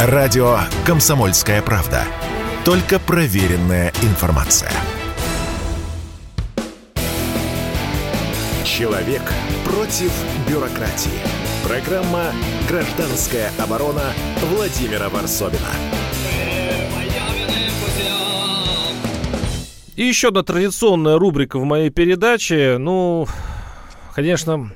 Радио «Комсомольская правда». Только проверенная информация. Человек против бюрократии. Программа «Гражданская оборона» Владимира Варсовина. И еще одна традиционная рубрика в моей передаче. Ну, конечно,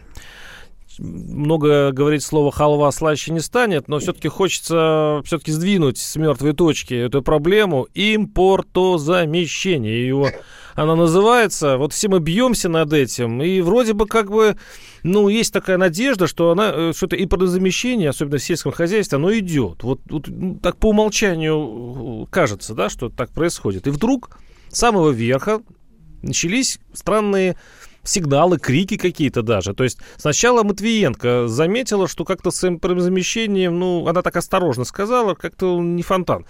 много говорить слово халва слаще не станет, но все-таки хочется все-таки сдвинуть с мертвой точки эту проблему импортозамещение. Его она называется. Вот все мы бьемся над этим, и вроде бы как бы, ну, есть такая надежда, что она, э, что-то импортозамещение, особенно в сельском хозяйстве, оно идет. Вот, вот ну, так по умолчанию кажется, да, что так происходит. И вдруг с самого верха начались странные сигналы, крики какие-то даже. То есть сначала Матвиенко заметила, что как-то с импровизамещением, ну, она так осторожно сказала, как-то не фонтан.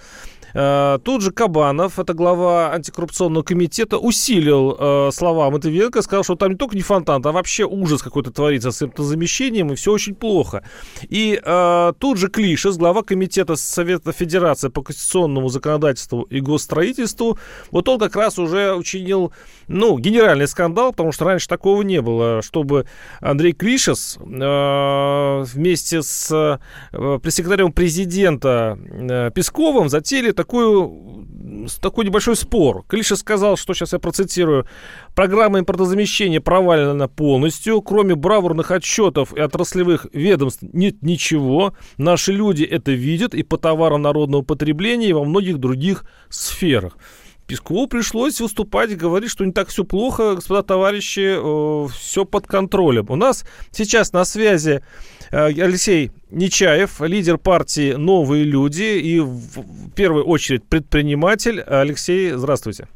Э, тут же Кабанов, это глава антикоррупционного комитета, усилил э, слова Матвиенко, сказал, что там не только не фонтан, а вообще ужас какой-то творится с импортозамещением, и все очень плохо. И э, тут же Клишес, глава комитета Совета Федерации по конституционному законодательству и госстроительству, вот он как раз уже учинил, ну, генеральный скандал, потому что раньше такого не было, чтобы Андрей Клишес вместе с пресс-секретарем президента Песковым затеяли такую, такой небольшой спор. Клиша сказал, что сейчас я процитирую, программа импортозамещения провалена полностью, кроме бравурных отчетов и отраслевых ведомств нет ничего. Наши люди это видят и по товарам народного потребления, и во многих других сферах. Пескову пришлось выступать и говорить, что не так все плохо, господа товарищи, э, все под контролем. У нас сейчас на связи э, Алексей Нечаев, лидер партии «Новые люди» и в первую очередь предприниматель. Алексей, здравствуйте.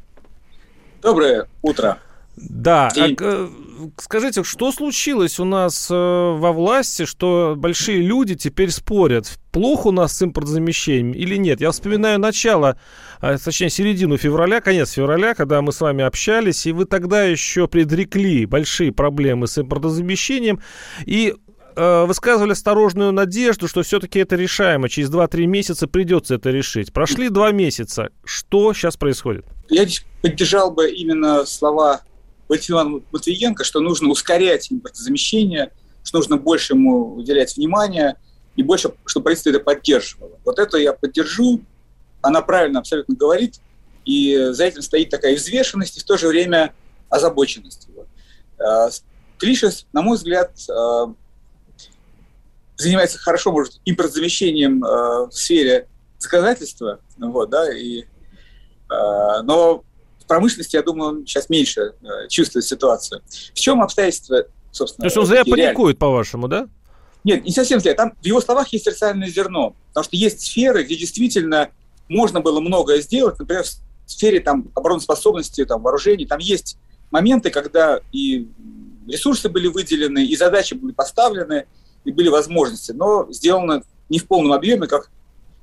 Доброе утро. Да, а, э, скажите, что случилось у нас э, во власти, что большие люди теперь спорят, плохо у нас с импортозамещением или нет? Я вспоминаю начало, а, точнее середину февраля, конец февраля, когда мы с вами общались, и вы тогда еще предрекли большие проблемы с импортозамещением, и э, высказывали осторожную надежду, что все-таки это решаемо. Через 2-3 месяца придется это решить. Прошли два месяца. Что сейчас происходит? Я поддержал бы именно слова Владимира Матвиенко, что нужно ускорять импортозамещение, что нужно больше ему уделять внимания и больше, чтобы правительство это поддерживало. Вот это я поддержу. Она правильно абсолютно говорит. И за этим стоит такая взвешенность и в то же время озабоченность. А, Клишес, на мой взгляд, а, занимается хорошо, может, импортозамещением а, в сфере законодательства, вот, да, и, но промышленности, я думаю, он сейчас меньше э, чувствует ситуацию. В чем обстоятельства, собственно? То есть он зря паникует, по-вашему, да? Нет, не совсем зря. Там в его словах есть социальное зерно. Потому что есть сферы, где действительно можно было многое сделать. Например, в сфере там, обороноспособности, там, вооружений. Там есть моменты, когда и ресурсы были выделены, и задачи были поставлены, и были возможности. Но сделано не в полном объеме, как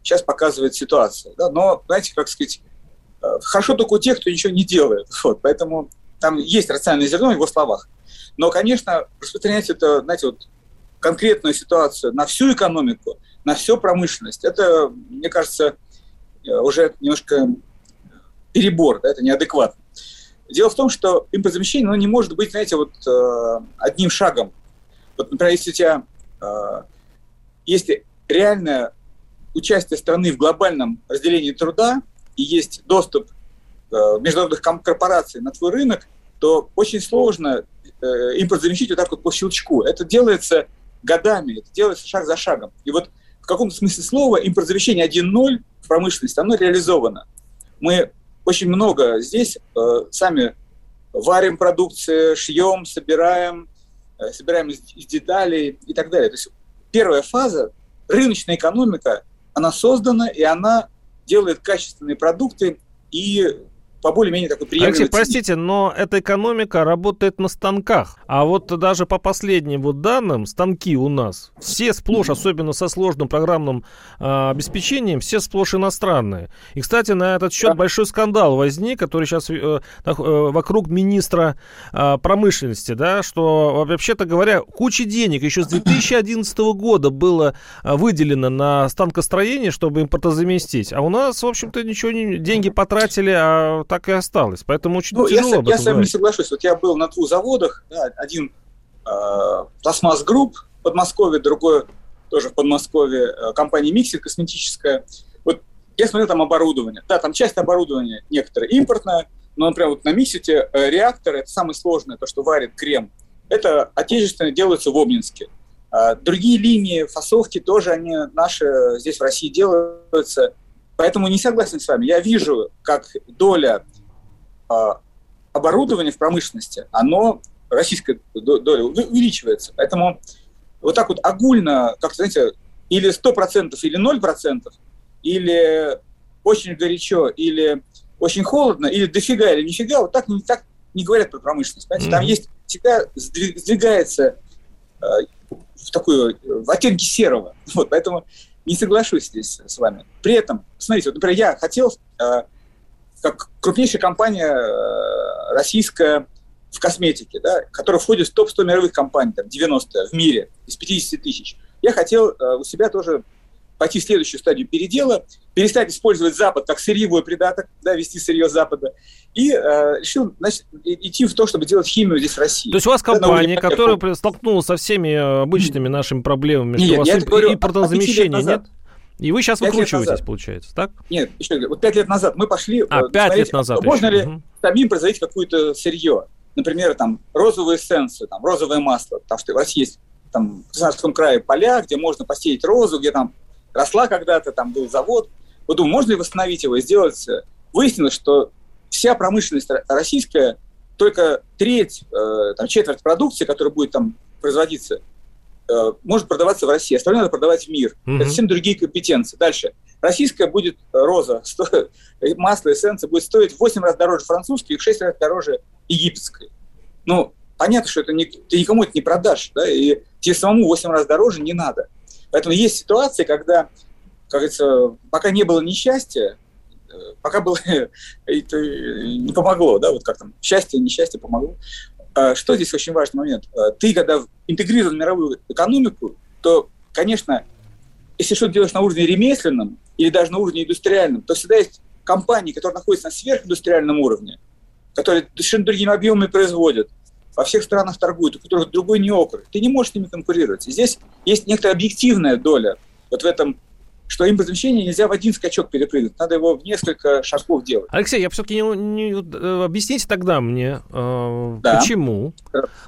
сейчас показывает ситуация. Да? Но, знаете, как сказать, Хорошо только у тех, кто ничего не делает. Вот, поэтому там есть рациональное зерно в его словах. Но, конечно, распространять это, знаете, вот конкретную ситуацию на всю экономику, на всю промышленность, это, мне кажется, уже немножко перебор, да, это неадекватно. Дело в том, что импортозамещение оно не может быть, знаете, вот э, одним шагом. Вот, например, если у тебя э, есть реальное участие страны в глобальном разделении труда, и есть доступ э, международных корпораций на твой рынок, то очень сложно э, импорт замещить вот так вот по щелчку. Это делается годами, это делается шаг за шагом. И вот в каком-то смысле слова импортозамещение 1.0 в промышленности, оно реализовано. Мы очень много здесь э, сами варим продукцию, шьем, собираем, собираем из деталей и так далее. То есть первая фаза, рыночная экономика, она создана, и она делает качественные продукты и по более-менее такой приемлемой Алексей, простите, но эта экономика работает на станках. А вот даже по последним вот данным, станки у нас все сплошь, особенно со сложным программным э, обеспечением, все сплошь иностранные. И, кстати, на этот счет да. большой скандал возник, который сейчас э, э, вокруг министра э, промышленности, да, что, вообще-то говоря, куча денег еще с 2011 года было выделено на станкостроение, чтобы импортозаместить. А у нас, в общем-то, ничего не... Деньги потратили, а так и осталось. Поэтому очень ну, тяжело Я, я с вами не соглашусь. Вот я был на двух заводах. Да, один э, Групп в Подмосковье, другой тоже в Подмосковье, э, компания Mixit косметическая. Вот я смотрел там оборудование. Да, там часть оборудования некоторое импортное, но, например, вот на Mixit е э, реактор, это самое сложное, то, что варит крем, это отечественно делается в Обнинске. А другие линии, фасовки тоже, они наши здесь в России делаются. Поэтому не согласен с вами. Я вижу, как доля а, оборудования в промышленности, оно, российская доля, увеличивается. Поэтому вот так вот огульно, как знаете, или 100%, или 0%, или очень горячо, или очень холодно, или дофига, или нифига, вот так не, так не говорят про промышленность. Понимаете? Mm-hmm. Там есть всегда сдвигается э, в такую, в оттенки серого. Вот, поэтому не соглашусь здесь с вами. При этом, смотрите, вот, например, я хотел, э, как крупнейшая компания э, российская в косметике, да, которая входит в топ-100 мировых компаний, там, 90 в мире, из 50 тысяч, я хотел э, у себя тоже пойти в следующую стадию передела, перестать использовать Запад как сырьевой придаток, да, вести сырье Запада, и э, решил значит, идти в то, чтобы делать химию здесь в России. То есть у вас компания, да, которая столкнулась со всеми э, обычными нашими проблемами, нет, что у вас имп... говорю, импортозамещения нет? И вы сейчас выкручиваетесь, получается, так? Нет, еще вот пять лет назад мы пошли... А, пять лет назад Можно еще. ли угу. самим производить какое-то сырье? Например, там розовые эссенции, там розовое масло, потому что у вас есть там в Краснодарском крае поля, где можно посеять розу, где там росла когда-то, там был завод. Вот думаю, можно ли восстановить его и сделать? Э, выяснилось, что вся промышленность российская, только треть, э, там, четверть продукции, которая будет там производиться, э, может продаваться в России, остальное надо продавать в мир. Mm-hmm. Это совсем другие компетенции. Дальше. Российская будет роза, сто, масло, эссенция будет стоить в 8 раз дороже французской и в 6 раз дороже египетской. Ну, понятно, что это не, ты никому это не продашь, да, и тебе самому 8 раз дороже не надо. Поэтому есть ситуации, когда, как говорится, пока не было несчастья, э, пока было, это не помогло, да, вот как там, счастье, несчастье помогло. А что здесь очень важный момент? А ты, когда интегрирован в мировую экономику, то, конечно, если что-то делаешь на уровне ремесленном или даже на уровне индустриальном, то всегда есть компании, которые находятся на сверхиндустриальном уровне, которые совершенно другими объемами производят, во всех странах торгуют, у которых другой не округ. Ты не можешь с ними конкурировать. И здесь есть некоторая объективная доля вот в этом что импортозамещение нельзя в один скачок перепрыгнуть, надо его в несколько шагов делать. Алексей, я все-таки не, не, э, объясните тогда мне, э, да. почему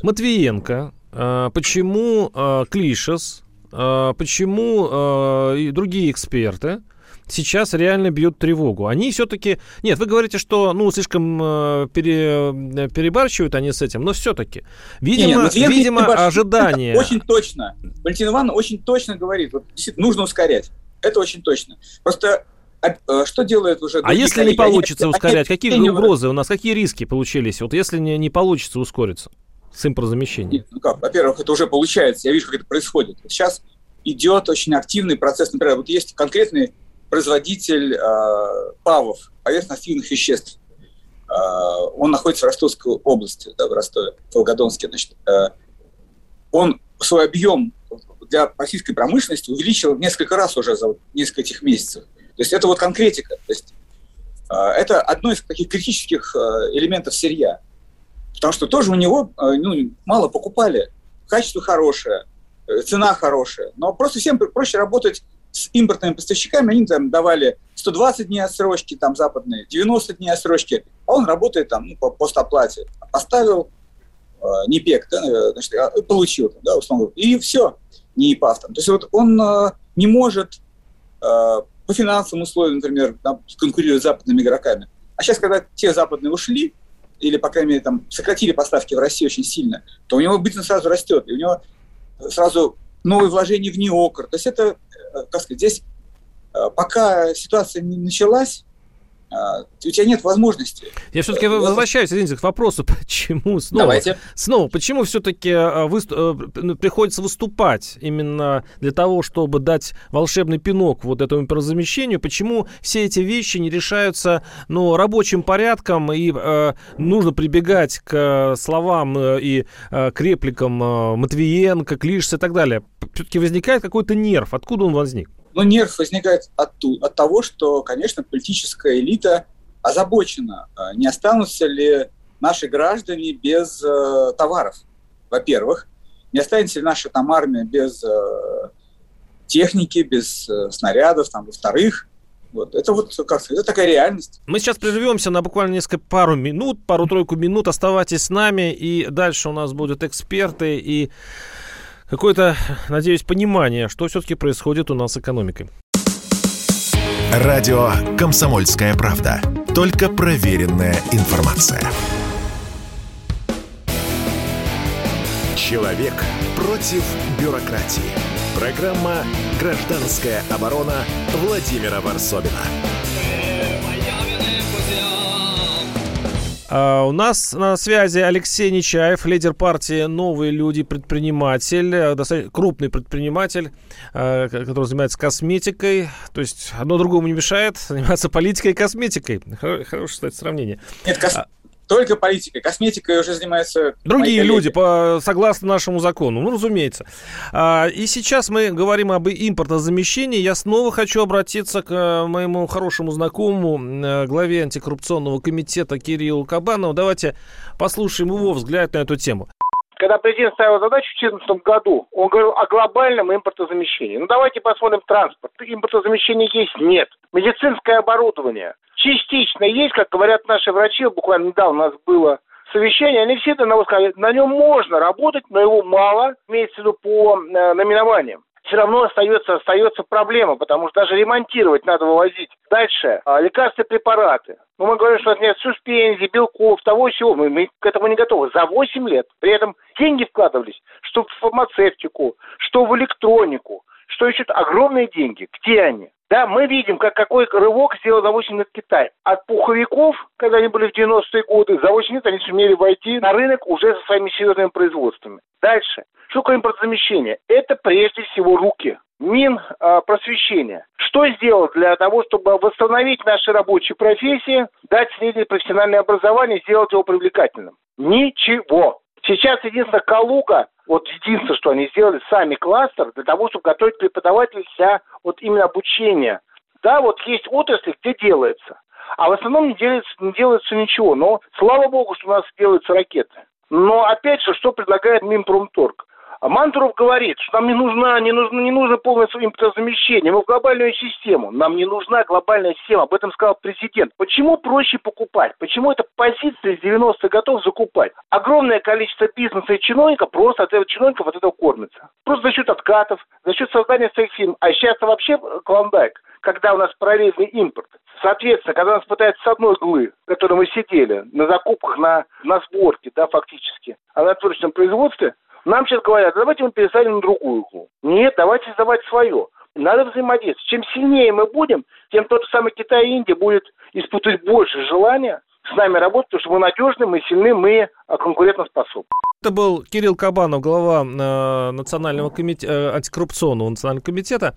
Матвиенко, э, почему э, Клишес, э, почему э, и другие эксперты сейчас реально бьют тревогу. Они все-таки... Нет, вы говорите, что, ну, слишком э, пере, э, перебарщивают они с этим, но все-таки. Видимо, нет, нет, видимо ожидание... Очень точно. Валентин Ивановна очень точно говорит, вот нужно ускорять. Это очень точно. Просто а, э, что делает уже... А если коллеги? не получится они, ускорять, они, какие они, угрозы у нас, какие риски получились? Вот если не, не получится ускориться с импортозамещением? Ну как, во-первых, это уже получается, я вижу, как это происходит. Сейчас идет очень активный процесс, например, вот есть конкретный производитель э, ПАВов, поверхностных веществ. Э, он находится в Ростовской области, да, в Ростове, в Волгодонске. Значит, э, он свой объем для российской промышленности увеличил в несколько раз уже за несколько этих месяцев. То есть это вот конкретика. То есть э, это одно из таких критических э, элементов сырья. Потому что тоже у него э, ну, мало покупали. Качество хорошее, цена хорошая. Но просто всем проще работать с импортными поставщиками, они там давали 120 дней отсрочки, там западные, 90 дней отсрочки, а он работает там ну, по постоплате. Поставил э, НИПЕК, да, значит, а, получил, да, условно и все, не там. То есть вот он э, не может э, по финансовым условиям, например, конкурировать с западными игроками. А сейчас, когда те западные ушли, или, по крайней мере, там, сократили поставки в России очень сильно, то у него бизнес сразу растет, и у него сразу новые вложения в неокр. То есть это Э, как сказать, здесь пока ситуация не началась, у тебя нет возможности. Я все-таки возвращаюсь, извините, к вопросу, почему снова, Давайте. снова почему все-таки а, вы, э, ну, приходится выступать именно для того, чтобы дать волшебный пинок вот этому импортозамещению, почему все эти вещи не решаются ну, рабочим порядком, и э, нужно прибегать к словам э, и э, к репликам э, Матвиенко, Клишса и так далее. Все-таки возникает какой-то нерв. Откуда он возник? Но нерв возникает от, от того, что, конечно, политическая элита озабочена, а, не останутся ли наши граждане без э, товаров, во-первых, не останется ли наша там армия без э, техники, без э, снарядов, там, во-вторых, вот. Это вот как это такая реальность. Мы сейчас прервемся на буквально несколько пару минут, пару-тройку минут. Оставайтесь с нами, и дальше у нас будут эксперты и какое-то, надеюсь, понимание, что все-таки происходит у нас с экономикой. Радио «Комсомольская правда». Только проверенная информация. Человек против бюрократии. Программа «Гражданская оборона» Владимира Варсобина. У нас на связи Алексей Нечаев, лидер партии «Новые люди», предприниматель, э, достаточно крупный предприниматель, э, который занимается косметикой. То есть одно другому не мешает заниматься политикой и косметикой. Хорошее, кстати, сравнение. Нет, кос... Только политикой. Косметикой уже занимаются... Другие люди, по, согласно нашему закону. Ну, разумеется. А, и сейчас мы говорим об импортозамещении. Я снова хочу обратиться к э, моему хорошему знакомому, э, главе антикоррупционного комитета Кириллу Кабанову. Давайте послушаем его взгляд на эту тему. Когда президент ставил задачу в 2014 году, он говорил о глобальном импортозамещении. Ну, давайте посмотрим транспорт. Импортозамещения есть? Нет. Медицинское оборудование частично есть, как говорят наши врачи, буквально недавно у нас было совещание, они все это сказали, на нем можно работать, но его мало, имеется в виду по э, номинованиям все равно остается, остается проблема, потому что даже ремонтировать надо вывозить. Дальше, а, лекарственные препараты. Ну, мы говорим, что нет суспензий, белков, того всего. Мы, мы к этому не готовы. За 8 лет. При этом деньги вкладывались, что в фармацевтику, что в электронику, что еще огромные деньги. Где они? Да, мы видим, как какой рывок сделал за 8 лет Китай. От пуховиков, когда они были в 90-е годы, за 8 лет они сумели войти на рынок уже со своими серьезными производствами. Дальше. Что такое импортозамещение? Это прежде всего руки. Мин э, просвещения. Что сделал для того, чтобы восстановить наши рабочие профессии, дать среднее профессиональное образование, сделать его привлекательным? Ничего. Сейчас единственное Калуга вот единственное, что они сделали сами кластер для того, чтобы готовить преподавателей для вот именно обучения. Да, вот есть отрасли, где делается. А в основном не делается, не делается ничего. Но слава богу, что у нас делаются ракеты. Но опять же, что предлагает Минпромторг? А Мантуров говорит, что нам не нужна, не нужно, не нужно полное импортозамещение, мы в глобальную систему. Нам не нужна глобальная система, об этом сказал президент. Почему проще покупать? Почему эта позиция из 90-х готов закупать? Огромное количество бизнеса и чиновников просто от этого чиновников от этого кормится. Просто за счет откатов, за счет создания своих фирм. А сейчас вообще клондайк, когда у нас параллельный импорт. Соответственно, когда нас пытаются с одной иглы, в которой мы сидели, на закупках, на, на сборке, да, фактически, а на творческом производстве, нам сейчас говорят, давайте мы пересадим на другую иглу. Нет, давайте создавать свое. Надо взаимодействовать. Чем сильнее мы будем, тем тот же самый Китай и Индия будет испытывать больше желания с нами работать, потому что мы надежны, мы сильны, мы а, конкурентоспособны. Это был Кирилл Кабанов, глава э, Национального комитета, э, антикоррупционного национального комитета.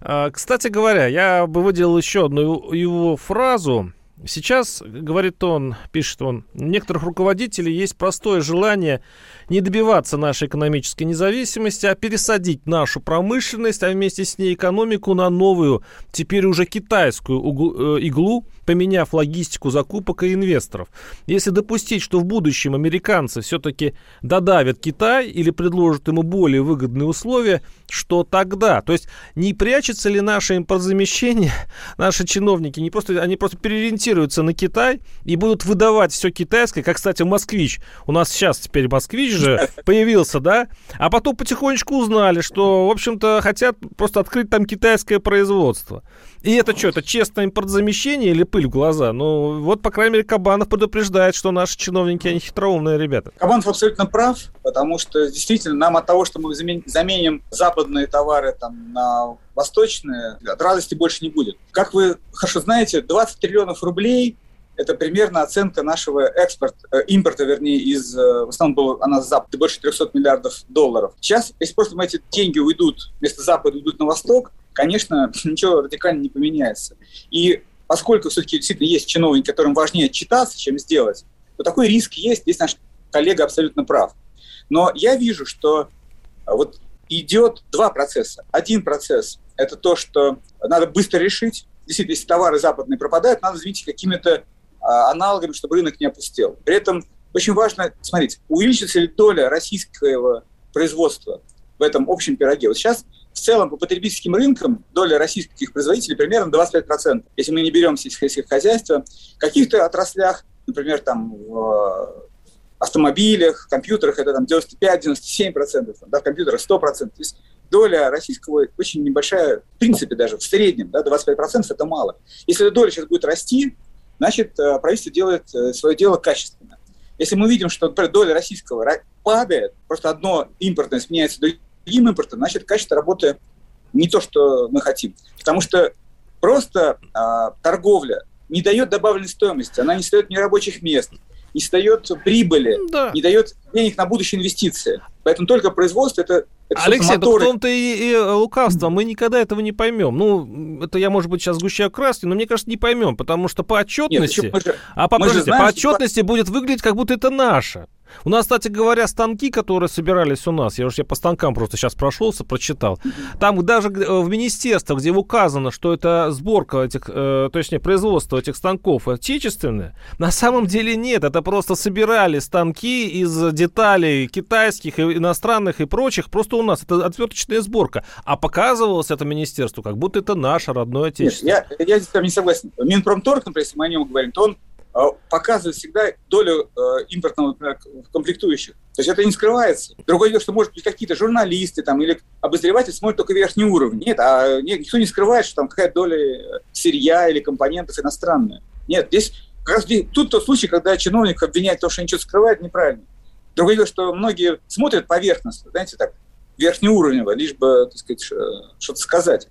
Э, кстати говоря, я бы выделил еще одну его фразу. Сейчас, говорит он, пишет он, у некоторых руководителей есть простое желание не добиваться нашей экономической независимости, а пересадить нашу промышленность, а вместе с ней экономику на новую, теперь уже китайскую э, иглу, поменяв логистику закупок и инвесторов. Если допустить, что в будущем американцы все-таки додавят Китай или предложат ему более выгодные условия, что тогда? То есть не прячется ли наше импортзамещение, наши чиновники, не просто, они просто переориентируются на Китай и будут выдавать все китайское, как, кстати, москвич. У нас сейчас теперь москвич же появился, да? А потом потихонечку узнали, что, в общем-то, хотят просто открыть там китайское производство. И это что, это честное импортзамещение или пыль в глаза? Ну, вот, по крайней мере, Кабанов предупреждает, что наши чиновники, они хитроумные ребята. Кабанов абсолютно прав. потому что действительно нам от того, что мы заменим западные товары там, на восточные, от радости больше не будет. Как вы хорошо знаете, 20 триллионов рублей это примерно оценка нашего экспорта, э, импорта, вернее, из, э, в основном было она с Запада, больше 300 миллиардов долларов. Сейчас, если просто эти деньги уйдут, вместо Запада уйдут на Восток, конечно, ничего радикально не поменяется. И поскольку все-таки действительно есть чиновники, которым важнее читаться, чем сделать, то такой риск есть, здесь наш коллега абсолютно прав. Но я вижу, что а, вот идет два процесса. Один процесс – это то, что надо быстро решить. Действительно, если товары западные пропадают, надо заменить какими-то а, аналогами, чтобы рынок не опустел. При этом очень важно, смотрите, увеличится ли доля российского производства в этом общем пироге. Вот сейчас целом по потребительским рынкам доля российских производителей примерно 25%. Если мы не берем сельское хозяйство, в каких-то отраслях, например, там в автомобилях, компьютерах это там 95-97%, да, в компьютерах 100%. То есть доля российского очень небольшая, в принципе даже, в среднем, да, 25% это мало. Если эта доля сейчас будет расти, значит, э, правительство делает э, свое дело качественно. Если мы видим, что, например, доля российского падает, просто одно импортное сменяется другим импортом, значит, качество работы не то, что мы хотим. Потому что просто а, торговля не дает добавленной стоимости, она не создает ни рабочих мест, не дает прибыли, да. не дает денег на будущие инвестиции. Поэтому только производство это, это Алексей, в том-то и, и лукавство. Мы никогда этого не поймем. Ну, это я, может быть, сейчас сгущаю краски, но мне кажется, не поймем, потому что по отчетности... Нет, же, а по, знаем, по отчетности что... будет выглядеть, как будто это наше. У нас, кстати говоря, станки, которые собирались у нас, я уже по станкам просто сейчас прошелся, прочитал. Там даже в министерствах, где указано, что это сборка этих, э, точнее, производство этих станков отечественное, на самом деле нет. Это просто собирали станки из деталей китайских, и иностранных и прочих. Просто у нас это отверточная сборка. А показывалось это министерству, как будто это наше родное отечество. Нет, я, я здесь не согласен. Минпромторг, например, если мы о нем говорим, то он показывает всегда долю э, импортного например, комплектующих. То есть это не скрывается. Другое дело, что, может быть, какие-то журналисты там, или обозреватель смотрят только верхний уровень. Нет, а никто не скрывает, что там какая доля э, сырья или компонентов иностранная. Нет, здесь как раз тут тот случай, когда чиновник обвиняет то, что они что-то скрывают, неправильно. Другое дело, что многие смотрят поверхностно, знаете, так, верхнеуровнево, лишь бы, так сказать, что-то сказать.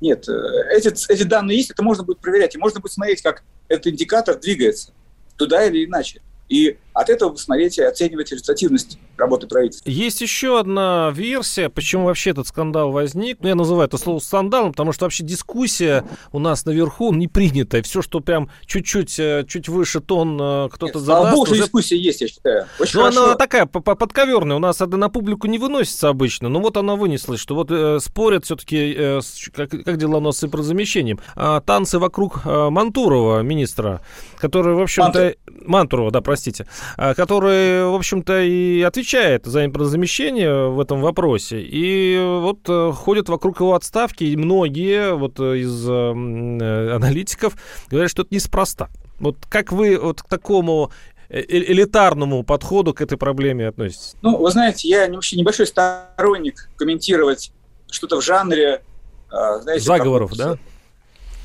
Нет, э, эти, эти данные есть, это можно будет проверять, и можно будет смотреть, как этот индикатор двигается туда или иначе. И от этого посмотреть и оценивать результативность работы правительства. Есть еще одна версия, почему вообще этот скандал возник. Ну, я называю это слово скандалом, потому что вообще дискуссия у нас наверху не принята. Все, что прям чуть-чуть э, чуть выше тон э, кто-то Нет, задаст... Богу, уже... дискуссия есть, я считаю. Очень ну, она такая подковерная. У нас это на публику не выносится обычно. Но вот она вынеслась, что вот э, спорят все-таки, э, как, как дела у нас с импортозамещением. А, танцы вокруг э, Мантурова, министра, который, в общем-то... Мантур. Мантурова, да, простите. А, который, в общем-то, и отвечает за импортозамещение в этом вопросе. И вот э, ходят вокруг его отставки, и многие вот э, из э, аналитиков говорят, что это неспроста. Вот как вы вот к такому элитарному подходу к этой проблеме относитесь? Ну, вы знаете, я вообще небольшой сторонник комментировать что-то в жанре... Знаете, Заговоров, да?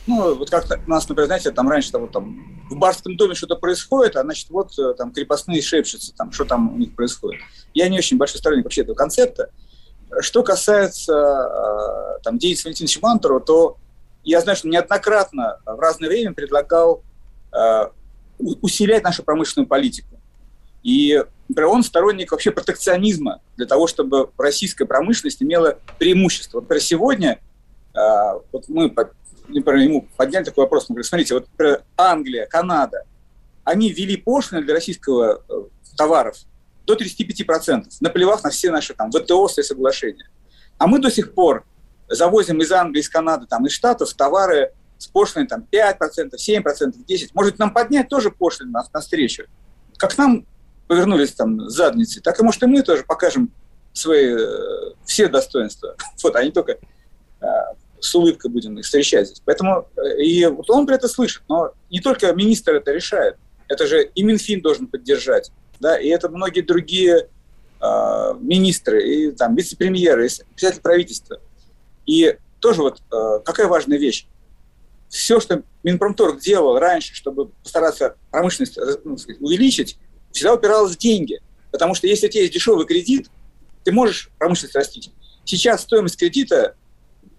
Ну, вот как у нас, например, знаете, там раньше там, там в барском доме что-то происходит, а значит, вот э, там крепостные шепчутся, там, что там у них происходит. Я не очень большой сторонник вообще этого концепта. Что касается э, там, деятельности Валентина Мантурова, то я знаю, что неоднократно в разное время предлагал э, усилять нашу промышленную политику. И, например, он сторонник вообще протекционизма для того, чтобы российская промышленность имела преимущество. Вот, например, сегодня вот мы например, ему подняли такой вопрос, мы говорим, смотрите, вот например, Англия, Канада, они ввели пошлины для российского э, товаров до 35%, наплевав на все наши там ВТО соглашения. А мы до сих пор завозим из Англии, из Канады, там, из Штатов товары с пошлиной там, 5%, 7%, 10%. Может, нам поднять тоже пошлины на, навстречу? Как нам повернулись там задницы, так и, может, и мы тоже покажем свои э, все достоинства. Вот, а не только э, с улыбкой будем их встречать здесь. Поэтому э, и вот он это слышит, но не только министр это решает, это же и Минфин должен поддержать, да, и это многие другие э, министры, и там вице-премьеры, и председатель правительства. И тоже вот э, какая важная вещь. Все, что Минпромторг делал раньше, чтобы постараться промышленность э, ну, сказать, увеличить, всегда упиралось в деньги. Потому что если у тебя есть дешевый кредит, ты можешь промышленность растить. Сейчас стоимость кредита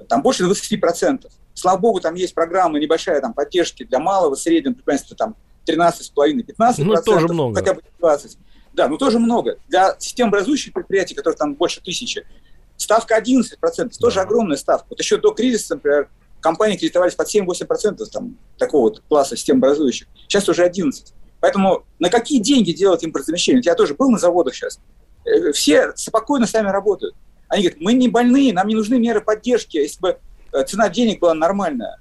там больше 20%. Слава богу, там есть программа небольшая там, поддержки для малого, среднего предпринимательства, там 13,5-15%. Ну, тоже много. Хотя бы 20%. Да, ну тоже много. Для системообразующих предприятий, которых там больше тысячи, ставка 11%, да. тоже огромная ставка. Вот еще до кризиса, например, компании кредитовались под 7-8% там, такого вот класса системообразующих. Сейчас уже 11%. Поэтому на какие деньги делать импортозамещение? Я тоже был на заводах сейчас. Э, все спокойно сами работают. Они говорят, мы не больные, нам не нужны меры поддержки. Если бы э, цена денег была нормальная,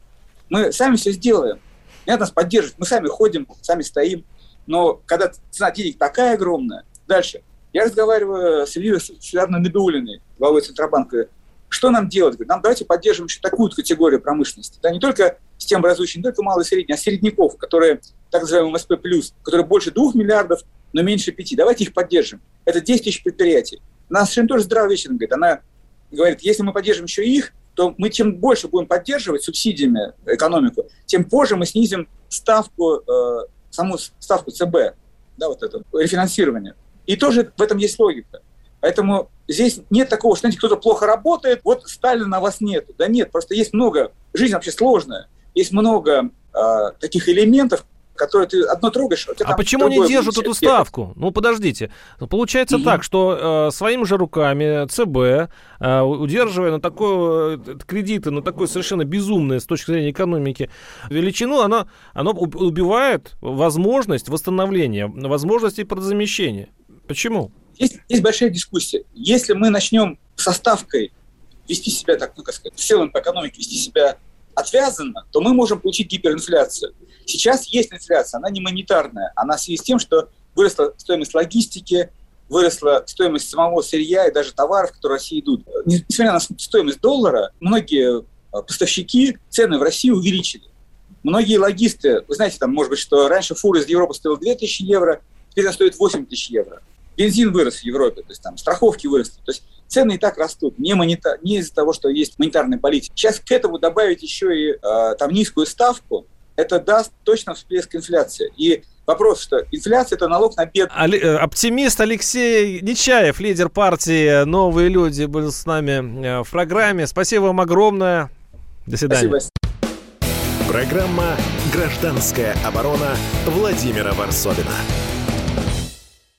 мы сами все сделаем. Не надо нас поддерживать. Мы сами ходим, сами стоим. Но когда цена денег такая огромная, дальше. Я разговариваю с Ильей Северной Набиулиной, главой Центробанка. Что нам делать? Говорит, нам давайте поддержим еще такую категорию промышленности. Да, не только системообразующие, не только малый и средний, а средняков, которые, так называемый МСП+, которые больше 2 миллиардов, но меньше 5. Давайте их поддержим. Это 10 тысяч предприятий. Она совершенно тоже здраво вечером говорит. Она говорит, если мы поддержим еще их, то мы чем больше будем поддерживать субсидиями экономику, тем позже мы снизим ставку, э, саму ставку ЦБ, да, вот это, рефинансирование. И тоже в этом есть логика. Поэтому здесь нет такого, что, знаете, кто-то плохо работает, вот Сталина на вас нет. Да нет, просто есть много, жизнь вообще сложная, есть много э, таких элементов, которые ты одно трогаешь. А, а почему не держат эту ставку? Ну, подождите. Получается mm-hmm. так, что э, своими же руками ЦБ, э, удерживая на такой э, кредиты, на такой совершенно безумное с точки зрения экономики величину, оно, оно убивает возможность восстановления, возможности продозамещения. Почему? Есть, есть большая дискуссия. Если мы начнем со ставкой вести себя так, ну, как сказать, в целом по экономике вести себя отвязанно, то мы можем получить гиперинфляцию. Сейчас есть инфляция, она не монетарная, она в связи с тем, что выросла стоимость логистики, выросла стоимость самого сырья и даже товаров, которые в России идут. Несмотря на стоимость доллара, многие а, поставщики цены в России увеличили. Многие логисты, вы знаете, там, может быть, что раньше фура из Европы стоила 2000 евро, теперь она стоит 8 тысяч евро. Бензин вырос в Европе, то есть там страховки выросли. То есть цены и так растут, не, монета, не из-за того, что есть монетарная политика. Сейчас к этому добавить еще и э, там низкую ставку, это даст точно всплеск инфляции. И вопрос, что инфляция – это налог на бедность. Али, э, оптимист Алексей Нечаев, лидер партии «Новые люди», был с нами э, в программе. Спасибо вам огромное. До свидания. Спасибо. Программа «Гражданская оборона» Владимира Варсовина.